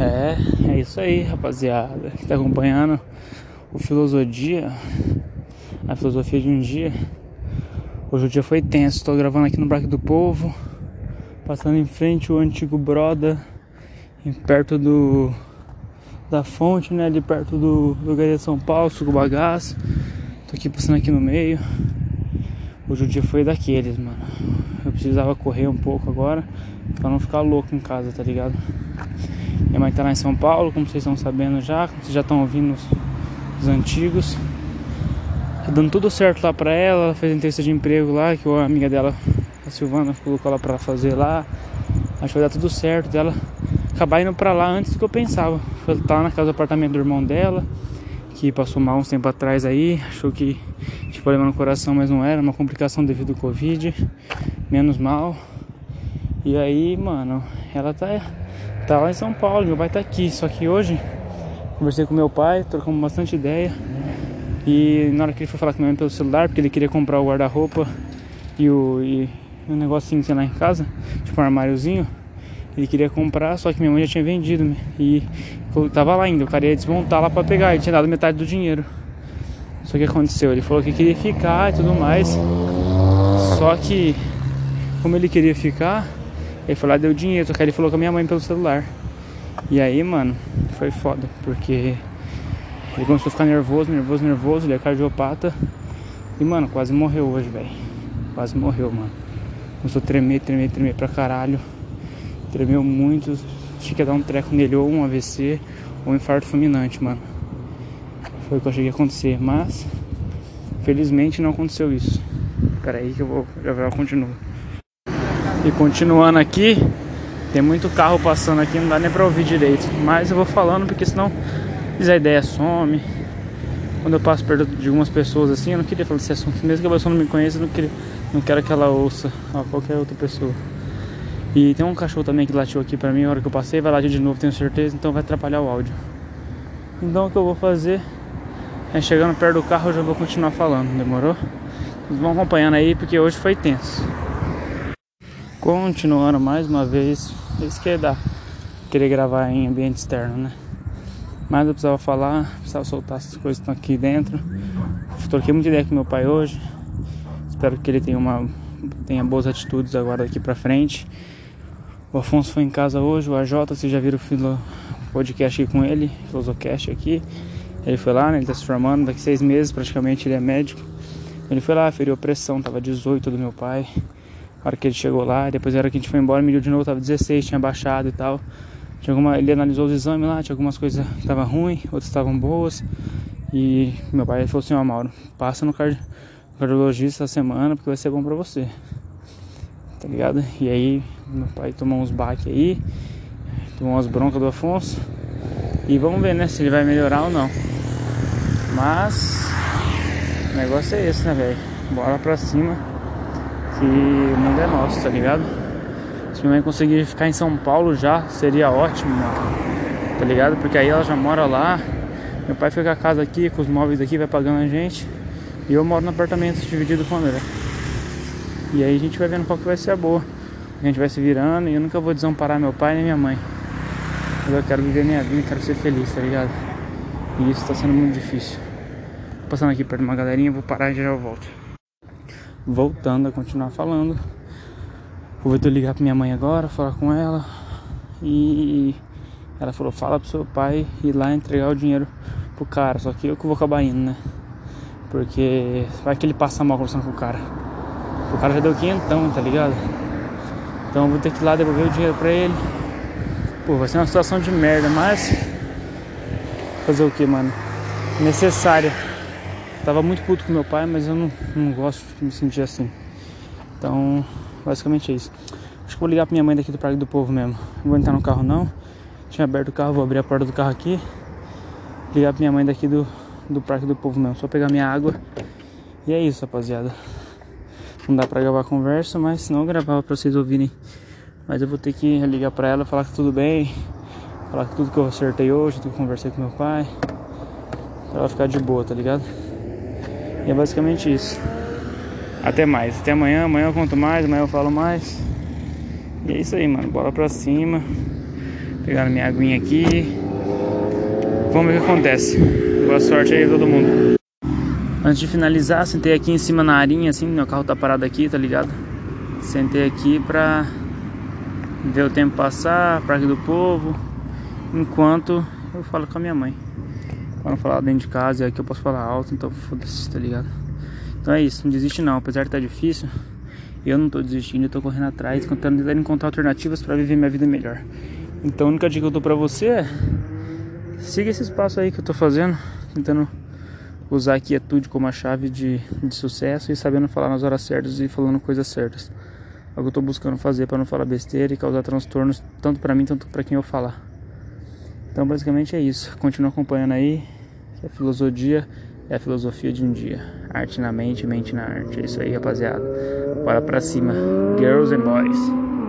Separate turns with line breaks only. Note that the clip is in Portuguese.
É, é isso aí, rapaziada. Que tá acompanhando o Filosofia, a filosofia de um dia. Hoje o dia foi tenso. Tô gravando aqui no Braque do Povo, passando em frente o antigo Broda, perto do da fonte, né? Ali perto do lugar de São Paulo, suco bagaço. Tô aqui passando aqui no meio. Hoje o dia foi daqueles, mano. Eu precisava correr um pouco agora pra não ficar louco em casa, tá ligado? Minha mãe tá lá em São Paulo, como vocês estão sabendo já, como vocês já estão ouvindo os, os antigos. Tá dando tudo certo lá pra ela, ela fez entrevista de emprego lá, que a amiga dela, a Silvana, colocou ela pra fazer lá. Acho que vai dar tudo certo dela acabar indo pra lá antes do que eu pensava. Ela tá na casa do apartamento do irmão dela, que passou mal uns tempo atrás aí, achou que tinha problema no coração, mas não era, uma complicação devido ao Covid, menos mal. E aí, mano, ela tá, tá lá em São Paulo, meu pai tá aqui, só que hoje conversei com meu pai, trocamos bastante ideia. E na hora que ele foi falar com minha mãe pelo celular, porque ele queria comprar o guarda-roupa e o, e um negocinho sei lá em casa, tipo um armáriozinho, ele queria comprar, só que minha mãe já tinha vendido e tava lá ainda, o cara ia desmontar lá pra pegar, ele tinha dado metade do dinheiro. Só que aconteceu, ele falou que queria ficar e tudo mais. Só que como ele queria ficar, ele foi lá deu dinheiro, só que ele falou com a minha mãe pelo celular. E aí, mano, foi foda, porque ele começou a ficar nervoso, nervoso, nervoso, ele é cardiopata. E, mano, quase morreu hoje, velho. Quase morreu, mano. Começou a tremer, tremer, tremer pra caralho. Tremeu muito. Achei que dar um treco nele, ou um AVC, ou um infarto fulminante, mano. Foi o que eu achei que ia acontecer, mas felizmente não aconteceu isso. Pera aí que eu vou, já já continuo. E continuando aqui, tem muito carro passando aqui, não dá nem pra ouvir direito. Mas eu vou falando porque senão a ideia some. Quando eu passo perto de algumas pessoas assim, eu não queria falar desse assunto. Mesmo que a pessoa não me conheça, eu não, queria, não quero que ela ouça a qualquer outra pessoa. E tem um cachorro também que latiu aqui pra mim na hora que eu passei, vai latir de novo, tenho certeza, então vai atrapalhar o áudio. Então o que eu vou fazer é chegando perto do carro eu já vou continuar falando, demorou? Vocês vão acompanhando aí porque hoje foi tenso. Continuando mais uma vez, isso que é querer gravar em ambiente externo, né? Mas eu precisava falar, precisava soltar essas coisas que estão aqui dentro. Troquei muita ideia com meu pai hoje. Espero que ele tenha uma tenha boas atitudes agora daqui pra frente. O Afonso foi em casa hoje, o AJ, vocês já viram o podcast aqui com ele, Filosocast aqui. Ele foi lá, né, ele tá se formando, daqui seis meses praticamente ele é médico. Ele foi lá, feriu a pressão, tava 18 do meu pai. A hora que ele chegou lá, depois a hora que a gente foi embora, mediu de novo, tava 16, tinha baixado e tal. Tinha alguma, ele analisou os exames lá, tinha algumas coisas que estavam ruins, outras estavam boas. E meu pai falou assim, ó oh, Mauro, passa no card, cardiologista essa semana porque vai ser bom pra você tá ligado? E aí meu pai tomou uns baques aí, tomou umas broncas do Afonso. E vamos ver, né, se ele vai melhorar ou não. Mas o negócio é esse, né, velho? Bora pra cima. Que o mundo é nosso, tá ligado? Se minha mãe conseguir ficar em São Paulo já, seria ótimo, mano. Tá ligado? Porque aí ela já mora lá. Meu pai fica a casa aqui, com os móveis aqui, vai pagando a gente. E eu moro no apartamento dividido com o André. E aí a gente vai vendo qual que vai ser a boa. A gente vai se virando e eu nunca vou desamparar meu pai nem minha mãe. Eu quero viver minha vida, quero ser feliz, tá ligado? E isso tá sendo muito difícil. Passando aqui perto de uma galerinha, vou parar e já eu volto. Voltando a continuar falando. Vou ver ligar pra minha mãe agora, falar com ela. E ela falou, fala pro seu pai ir lá entregar o dinheiro pro cara. Só que eu que vou acabar indo, né? Porque vai que ele passa mal conversando com o cara. O cara já deu quinhentão, tá ligado? Então eu vou ter que ir lá devolver o dinheiro pra ele. Pô, vai ser uma situação de merda, mas. Fazer o que, mano? Necessária. Tava muito puto com meu pai, mas eu não, não gosto de me sentir assim. Então, basicamente é isso. Acho que vou ligar pra minha mãe daqui do Parque do Povo mesmo. Não vou entrar no carro não. Tinha aberto o carro, vou abrir a porta do carro aqui. Ligar pra minha mãe daqui do, do Parque do Povo mesmo. Só pegar minha água. E é isso, rapaziada. Não dá pra gravar conversa, mas senão eu gravava pra vocês ouvirem. Mas eu vou ter que ligar pra ela, falar que tudo bem. Falar que tudo que eu acertei hoje, tudo que eu conversei com meu pai. Pra ela ficar de boa, tá ligado? E é basicamente isso. Até mais. Até amanhã. Amanhã eu conto mais, amanhã eu falo mais. E é isso aí, mano. Bora pra cima. Pegando minha aguinha aqui. Vamos ver o que acontece. Boa sorte aí todo mundo. Antes de finalizar, sentei aqui em cima na arinha, assim, meu carro tá parado aqui, tá ligado? Sentei aqui pra ver o tempo passar, Parque do Povo, enquanto eu falo com a minha mãe. Pra não falar dentro de casa, é aqui eu posso falar alto, então foda-se, tá ligado? Então é isso, não desiste não, apesar de tá difícil, eu não tô desistindo, eu tô correndo atrás, tentando encontrar alternativas pra viver minha vida melhor. Então a única dica que eu dou pra você é siga esse espaço aí que eu tô fazendo, tentando usar a quietude como a chave de, de sucesso e sabendo falar nas horas certas e falando coisas certas. É o que eu tô buscando fazer para não falar besteira e causar transtornos tanto para mim quanto para quem eu falar. Então basicamente é isso. Continua acompanhando aí. A filosofia é a filosofia de um dia. Arte na mente, mente na arte. É isso aí, rapaziada. Bora pra cima. Girls and boys.